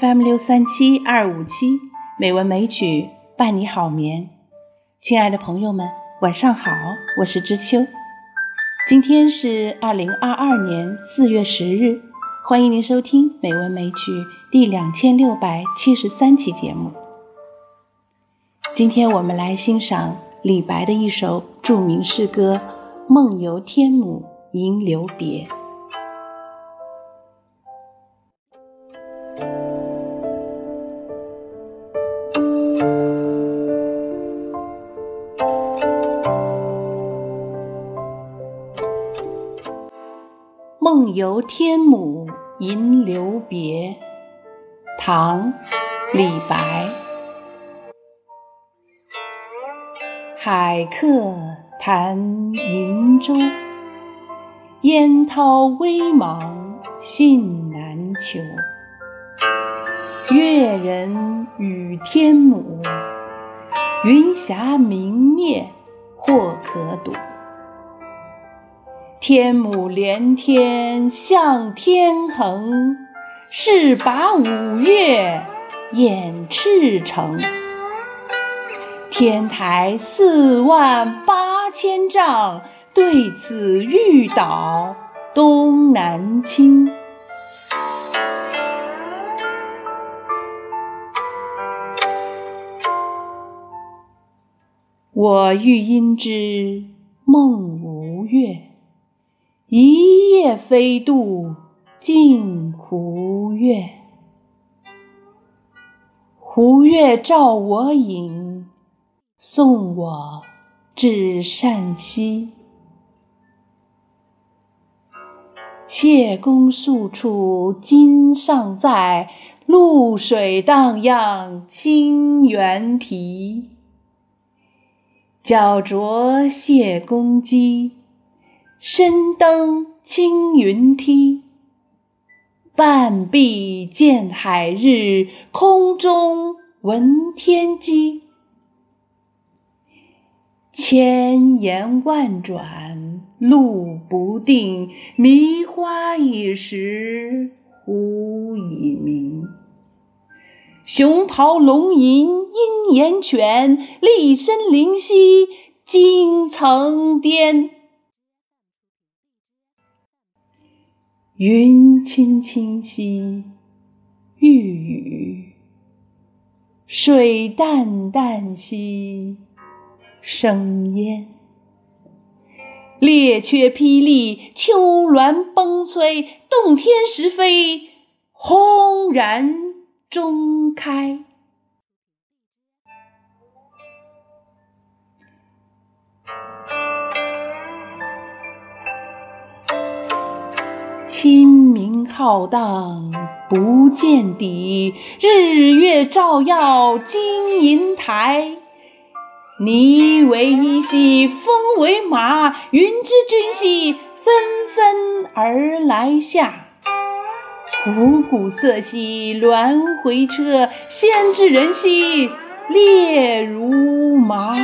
FM 六三七二五七美文美曲伴你好眠，亲爱的朋友们，晚上好，我是知秋。今天是二零二二年四月十日，欢迎您收听美文美曲第两千六百七十三期节目。今天我们来欣赏李白的一首著名诗歌《梦游天姥吟留别》。游天姥吟留别，唐·李白。海客谈瀛洲，烟涛微茫信难求。越人语天姥，云霞明灭或可睹。天姥连天向天横，势拔五岳掩赤城。天台四万八千丈，对此欲倒东南倾。我欲因之梦吴越。一夜飞渡镜湖月，湖月照我影，送我至剡溪。谢公宿处今尚在，渌水荡漾清猿啼。脚着谢公屐。身登青云梯，半壁见海日，空中闻天鸡。千言万转路不定，迷花一时忽已明。熊咆龙吟鹰岩泉，栗深灵犀惊层巅。云青青兮欲雨，水淡淡兮生烟。列缺霹雳，丘峦崩摧，洞天石飞，轰然中开。清明浩荡不见底，日月照耀金银台。霓为衣兮风为马，云之君兮纷纷而来下。虎鼓瑟兮鸾回车，仙之人兮列如麻。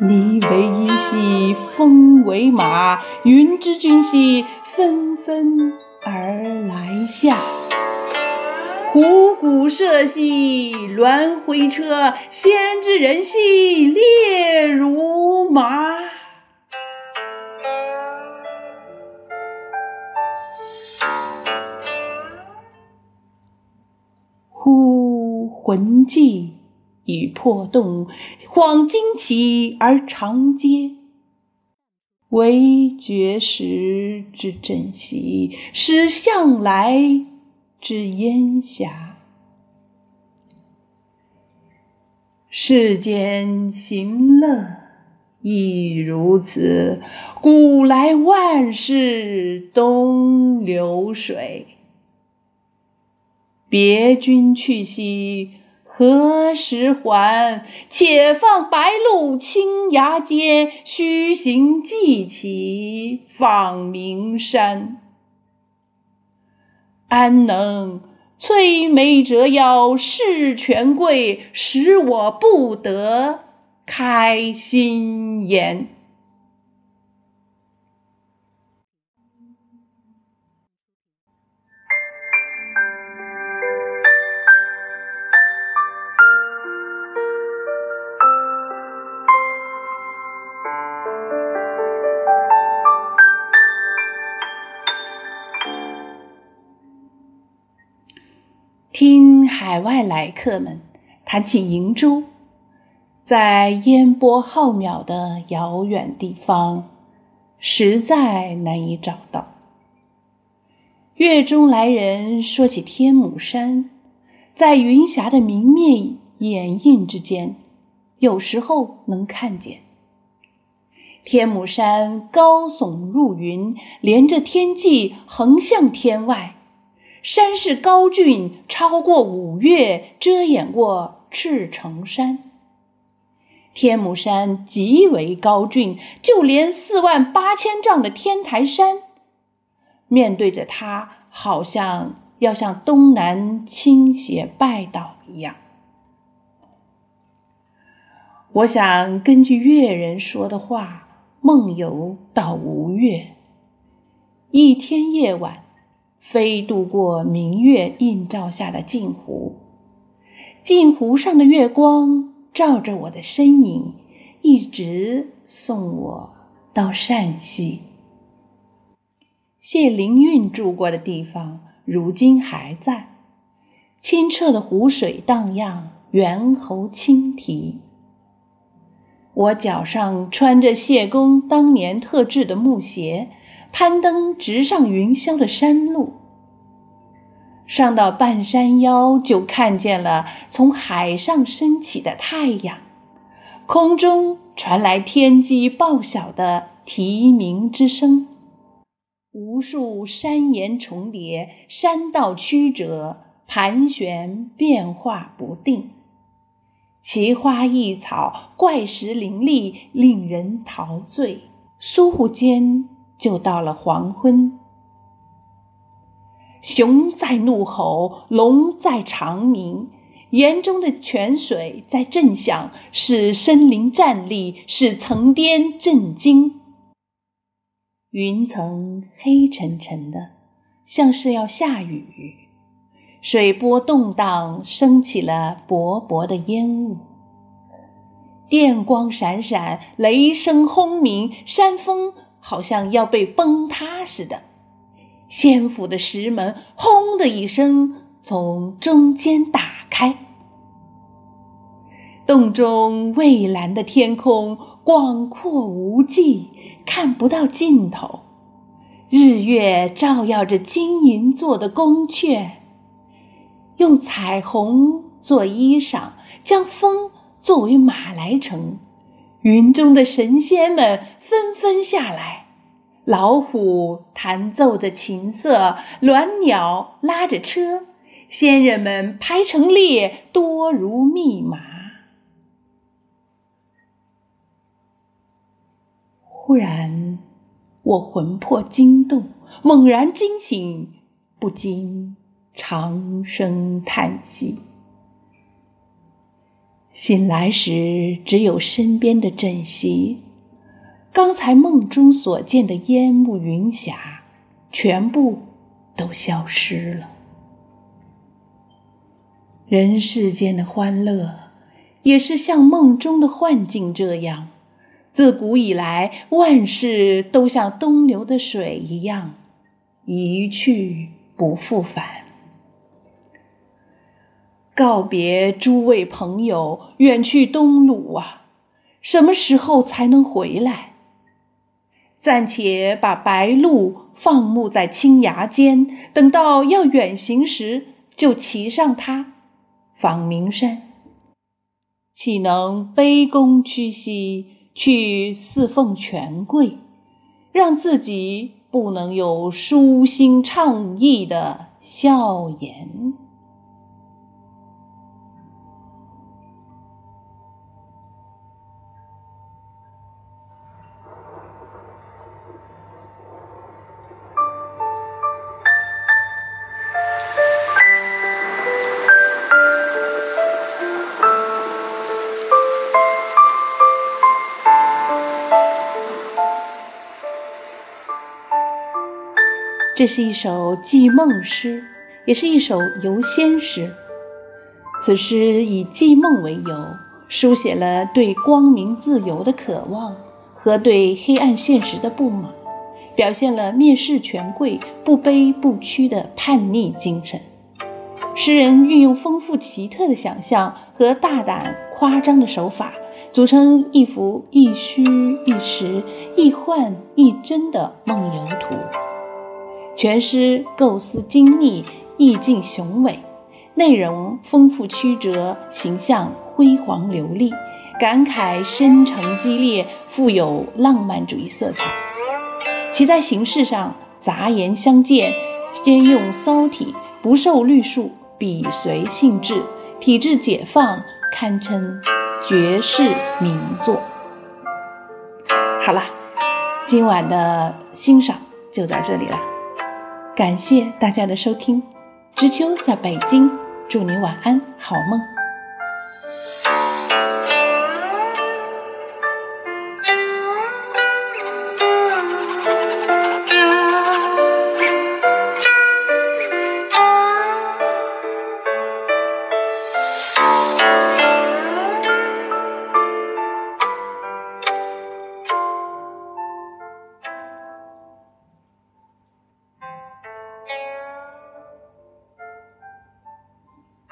霓为衣兮风为马，云之君兮纷纷而来下。虎鼓瑟兮鸾回车，仙之人兮列如麻。忽魂悸。已破洞，恍惊起而长嗟。惟觉时之枕席，始向来之烟霞。世间行乐亦如此，古来万事东流水。别君去兮。何时还？且放白鹿青崖间，须行即骑访名山。安能摧眉折腰事权贵，使我不得开心颜？听海外来客们谈起瀛洲，在烟波浩渺的遥远地方，实在难以找到。月中来人说起天姥山，在云霞的明灭掩映之间，有时候能看见。天姥山高耸入云，连着天际，横向天外。山势高峻，超过五岳，遮掩过赤城山。天目山极为高峻，就连四万八千丈的天台山，面对着它，好像要向东南倾斜拜倒一样。我想根据越人说的话，梦游到吴越，一天夜晚。飞渡过明月映照下的镜湖，镜湖上的月光照着我的身影，一直送我到陕西。谢灵运住过的地方，如今还在，清澈的湖水荡漾，猿猴轻啼。我脚上穿着谢公当年特制的木鞋。攀登直上云霄的山路，上到半山腰，就看见了从海上升起的太阳，空中传来天际报晓的啼鸣之声，无数山岩重叠，山道曲折，盘旋变化不定，奇花异草，怪石林立，令人陶醉。疏忽间。就到了黄昏，熊在怒吼，龙在长鸣，岩中的泉水在震响，使森林站立，使层巅震惊。云层黑沉沉的，像是要下雨，水波动荡，升起了薄薄的烟雾。电光闪闪，雷声轰鸣，山峰。好像要被崩塌似的，仙府的石门“轰”的一声从中间打开，洞中蔚蓝的天空广阔无际，看不到尽头。日月照耀着金银做的宫阙，用彩虹做衣裳，将风作为马来乘。云中的神仙们纷纷下来，老虎弹奏着琴瑟，鸾鸟拉着车，仙人们排成列，多如密麻。忽然，我魂魄惊动，猛然惊醒，不禁长声叹息。醒来时，只有身边的枕席，刚才梦中所见的烟雾云霞，全部都消失了。人世间的欢乐，也是像梦中的幻境这样，自古以来，万事都像东流的水一样，一去不复返。告别诸位朋友，远去东鲁啊！什么时候才能回来？暂且把白鹿放牧在青崖间，等到要远行时，就骑上它，访名山。岂能卑躬屈膝去侍奉权贵，让自己不能有舒心畅意的笑颜？这是一首寄梦诗，也是一首游仙诗。此诗以寄梦为由，书写了对光明自由的渴望和对黑暗现实的不满，表现了蔑视权贵、不卑不屈的叛逆精神。诗人运用丰富奇特的想象和大胆夸张的手法，组成一幅亦虚亦实、亦幻亦真的梦游图。全诗构思精密，意境雄伟，内容丰富曲折，形象辉煌流丽，感慨深沉激烈，富有浪漫主义色彩。其在形式上杂言相间，兼用骚体，不受律束，笔随性质，体制解放，堪称绝世名作。好了，今晚的欣赏就到这里了，感谢大家的收听。知秋在北京，祝你晚安，好梦。